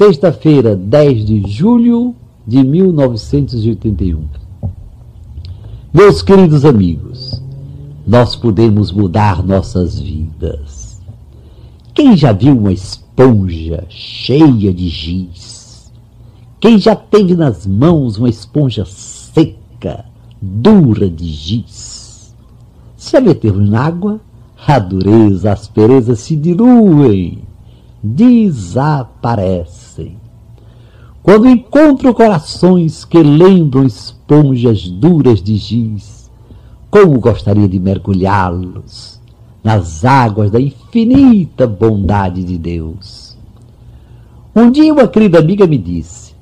sexta-feira, 10 de julho de 1981. Meus queridos amigos, nós podemos mudar nossas vidas. Quem já viu uma esponja cheia de giz? Quem já teve nas mãos uma esponja seca, dura de giz? Se a metermos na água, a dureza, a aspereza se diluem desaparecem. Quando encontro corações que lembram esponjas duras de giz, como gostaria de mergulhá-los nas águas da infinita bondade de Deus. Um dia uma querida amiga me disse: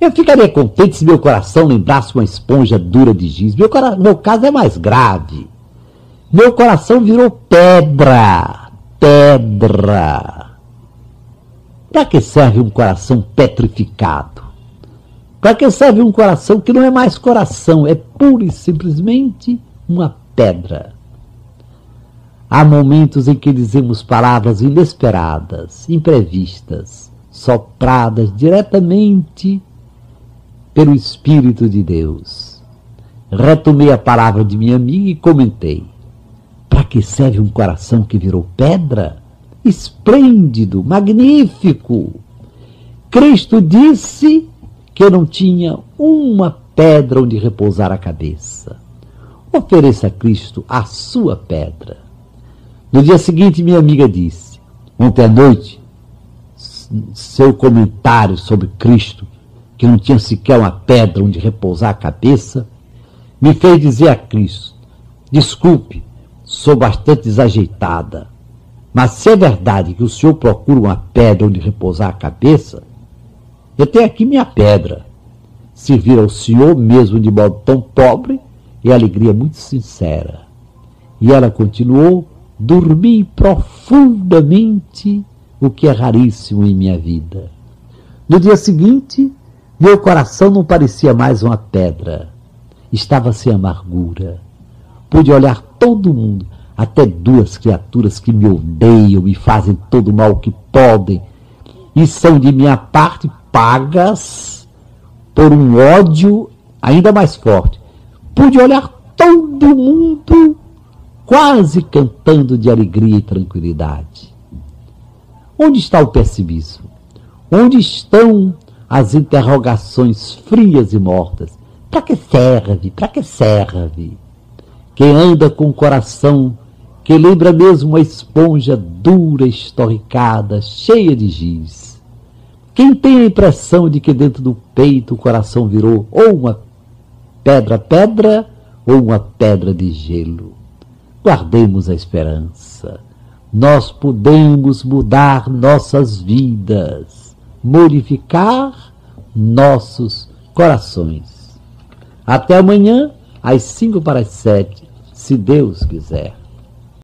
Eu ficaria contente se meu coração lembrasse uma esponja dura de giz. Meu, meu caso é mais grave. Meu coração virou pedra, pedra. Para que serve um coração petrificado? Para que serve um coração que não é mais coração, é pura e simplesmente uma pedra? Há momentos em que dizemos palavras inesperadas, imprevistas, sopradas diretamente pelo Espírito de Deus. Retomei a palavra de minha amiga e comentei: para que serve um coração que virou pedra? Esplêndido, magnífico. Cristo disse que não tinha uma pedra onde repousar a cabeça. Ofereça a Cristo a sua pedra. No dia seguinte, minha amiga disse: Ontem à noite, seu comentário sobre Cristo, que não tinha sequer uma pedra onde repousar a cabeça, me fez dizer a Cristo: Desculpe, sou bastante desajeitada. Mas se é verdade que o senhor procura uma pedra onde repousar a cabeça, eu tenho aqui minha pedra. Servir ao senhor mesmo de modo tão pobre e alegria muito sincera. E ela continuou: dormi profundamente, o que é raríssimo em minha vida. No dia seguinte, meu coração não parecia mais uma pedra. Estava sem amargura. Pude olhar todo mundo até duas criaturas que me odeiam e fazem todo o mal que podem e são de minha parte pagas por um ódio ainda mais forte. Pude olhar todo mundo quase cantando de alegria e tranquilidade. Onde está o pessimismo? Onde estão as interrogações frias e mortas? Para que serve? Para que serve? Quem anda com o coração que lembra mesmo uma esponja dura, estorricada, cheia de giz. Quem tem a impressão de que dentro do peito o coração virou ou uma pedra-pedra ou uma pedra de gelo. Guardemos a esperança. Nós podemos mudar nossas vidas, modificar nossos corações. Até amanhã, às cinco para as sete, se Deus quiser.